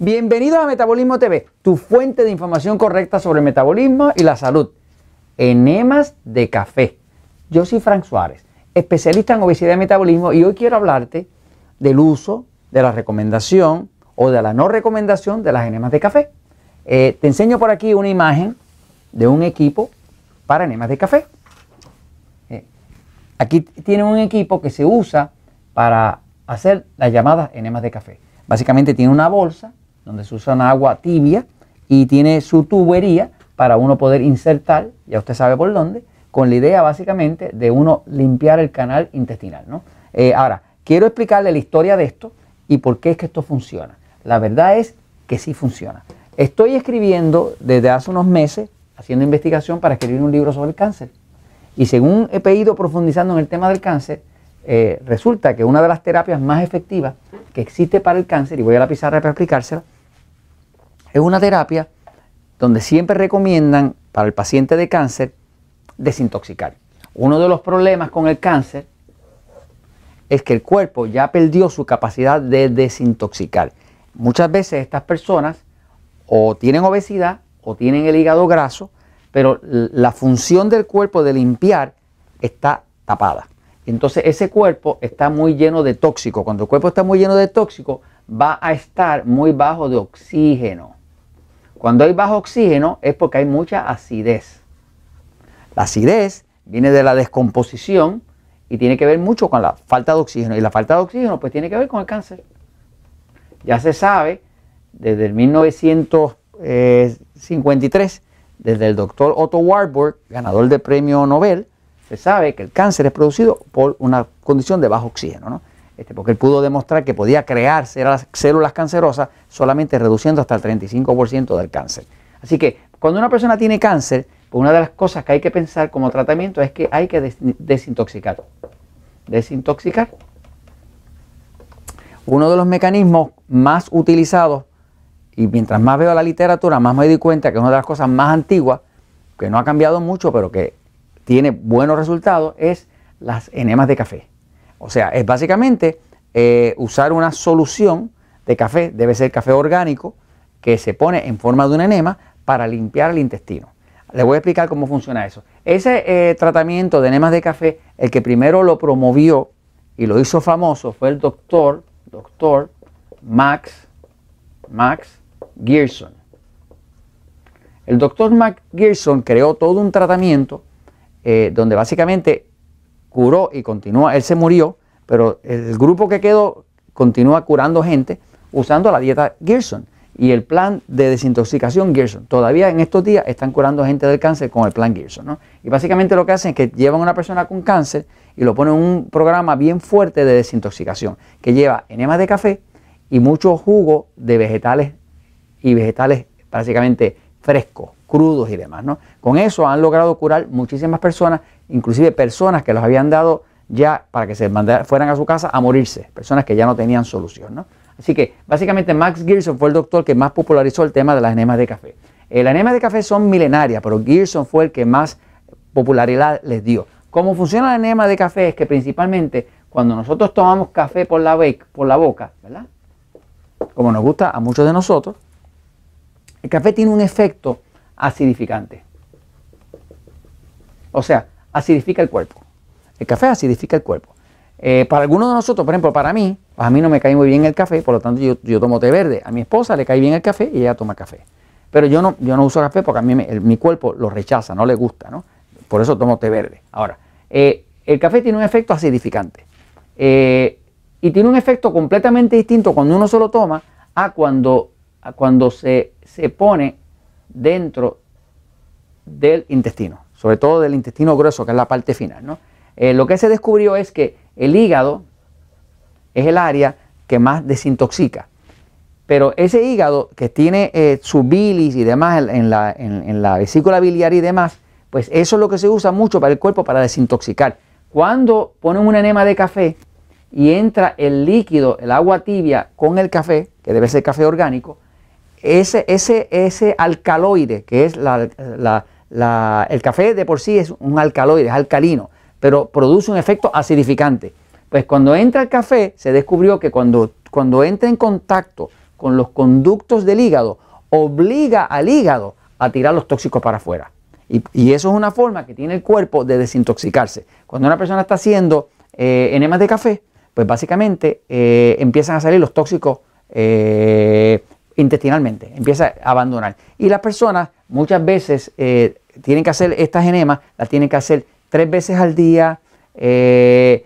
Bienvenidos a Metabolismo TV, tu fuente de información correcta sobre el metabolismo y la salud. Enemas de café. Yo soy Frank Suárez, especialista en obesidad y metabolismo y hoy quiero hablarte del uso, de la recomendación o de la no recomendación de las enemas de café. Eh, te enseño por aquí una imagen de un equipo para enemas de café. Eh, aquí tiene un equipo que se usa para hacer las llamadas enemas de café. Básicamente tiene una bolsa donde se usa agua tibia y tiene su tubería para uno poder insertar, ya usted sabe por dónde, con la idea básicamente de uno limpiar el canal intestinal. ¿no? Eh, ahora, quiero explicarle la historia de esto y por qué es que esto funciona. La verdad es que sí funciona. Estoy escribiendo desde hace unos meses, haciendo investigación para escribir un libro sobre el cáncer. Y según he pedido profundizando en el tema del cáncer, eh, resulta que una de las terapias más efectivas que existe para el cáncer, y voy a la pizarra para explicársela, es una terapia donde siempre recomiendan para el paciente de cáncer desintoxicar. Uno de los problemas con el cáncer es que el cuerpo ya perdió su capacidad de desintoxicar. Muchas veces estas personas o tienen obesidad o tienen el hígado graso, pero la función del cuerpo de limpiar está tapada. Entonces ese cuerpo está muy lleno de tóxico. Cuando el cuerpo está muy lleno de tóxico, va a estar muy bajo de oxígeno. Cuando hay bajo oxígeno es porque hay mucha acidez. La acidez viene de la descomposición y tiene que ver mucho con la falta de oxígeno. Y la falta de oxígeno pues tiene que ver con el cáncer. Ya se sabe desde el 1953, desde el doctor Otto Warburg, ganador del premio Nobel, se sabe que el cáncer es producido por una condición de bajo oxígeno. ¿no? Este, porque él pudo demostrar que podía crear células cancerosas solamente reduciendo hasta el 35% del cáncer. Así que cuando una persona tiene cáncer, pues una de las cosas que hay que pensar como tratamiento es que hay que desintoxicar. Desintoxicar. Uno de los mecanismos más utilizados, y mientras más veo la literatura, más me doy cuenta que una de las cosas más antiguas, que no ha cambiado mucho, pero que tiene buenos resultados, es las enemas de café. O sea, es básicamente eh, usar una solución de café, debe ser café orgánico, que se pone en forma de un enema para limpiar el intestino. Les voy a explicar cómo funciona eso. Ese eh, tratamiento de enemas de café, el que primero lo promovió y lo hizo famoso fue el doctor, doctor Max, Max Gerson. El doctor Max Gerson creó todo un tratamiento eh, donde básicamente curó y continúa, él se murió, pero el grupo que quedó continúa curando gente usando la dieta Gerson y el plan de desintoxicación Gerson. Todavía en estos días están curando gente del cáncer con el plan Gerson. Y básicamente lo que hacen es que llevan a una persona con cáncer y lo ponen en un programa bien fuerte de desintoxicación que lleva enemas de café y mucho jugo de vegetales y vegetales básicamente frescos, crudos y demás. ¿no? Con eso han logrado curar muchísimas personas inclusive personas que los habían dado ya para que se fueran a su casa a morirse, personas que ya no tenían solución. ¿no? Así que básicamente Max Gerson fue el doctor que más popularizó el tema de las enemas de café. Eh, las enemas de café son milenarias, pero Gerson fue el que más popularidad les dio. ¿Cómo funciona la enema de café? Es que principalmente cuando nosotros tomamos café por la, por la boca, ¿verdad? Como nos gusta a muchos de nosotros, el café tiene un efecto acidificante. O sea, acidifica el cuerpo. El café acidifica el cuerpo. Eh, para algunos de nosotros, por ejemplo, para mí, a mí no me cae muy bien el café, por lo tanto yo, tomo té verde. A mi esposa le cae bien el café y ella toma café. Pero yo no, yo no uso café porque a mí mi cuerpo lo rechaza, no le gusta, ¿no? Por eso tomo té verde. Ahora, eh, el café tiene un efecto acidificante. Eh, y tiene un efecto completamente distinto cuando uno se lo toma a cuando, a cuando se, se pone dentro del intestino sobre todo del intestino grueso, que es la parte final. ¿no? Eh, lo que se descubrió es que el hígado es el área que más desintoxica. Pero ese hígado que tiene eh, su bilis y demás en, la, vesícula biliar y demás, pues eso es lo que se usa mucho para el cuerpo para desintoxicar. Cuando ponen un enema de café y entra el líquido, el agua tibia con el café, que debe ser café orgánico, ese, ese, ese alcaloide, que es la, el café de por sí es un alcaloide, es alcalino, pero produce un efecto acidificante. Pues cuando entra el café, se descubrió que cuando, cuando entra en contacto con los conductos del hígado, obliga al hígado a tirar los tóxicos para afuera. Y, eso es una forma que tiene el cuerpo de desintoxicarse. Cuando una persona está haciendo eh, enemas de café, pues básicamente eh, empiezan a salir los tóxicos eh, intestinalmente, empieza a abandonar. Y las personas muchas veces tienen que hacer estas enemas, las tienen que hacer tres veces al día, seis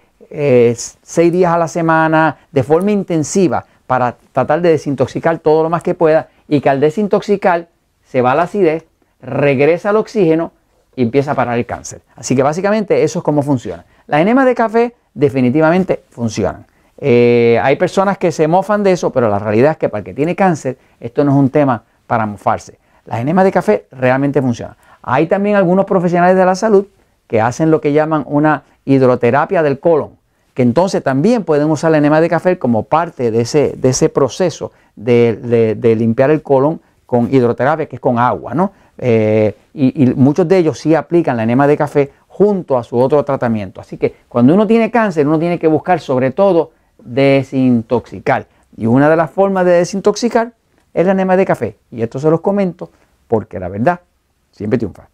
días a la semana, de forma intensiva, para tratar de desintoxicar todo lo más que pueda y que al desintoxicar se va la acidez, regresa el oxígeno y empieza a parar el cáncer. Así que básicamente eso es cómo funciona. Las enemas de café definitivamente funcionan. Eh, hay personas que se mofan de eso, pero la realidad es que para el que tiene cáncer, esto no es un tema para mofarse. Las enemas de café realmente funcionan. Hay también algunos profesionales de la salud que hacen lo que llaman una hidroterapia del colon, que entonces también pueden usar la enema de café como parte de ese, de ese proceso de, de limpiar el colon con hidroterapia, que es con agua, ¿no? Eh, y, muchos de ellos sí aplican la enema de café junto a su otro tratamiento. Así que cuando uno tiene cáncer, uno tiene que buscar sobre todo desintoxicar. Y una de las formas de desintoxicar es la enema de café. Y esto se los comento porque la verdad siempre triunfa.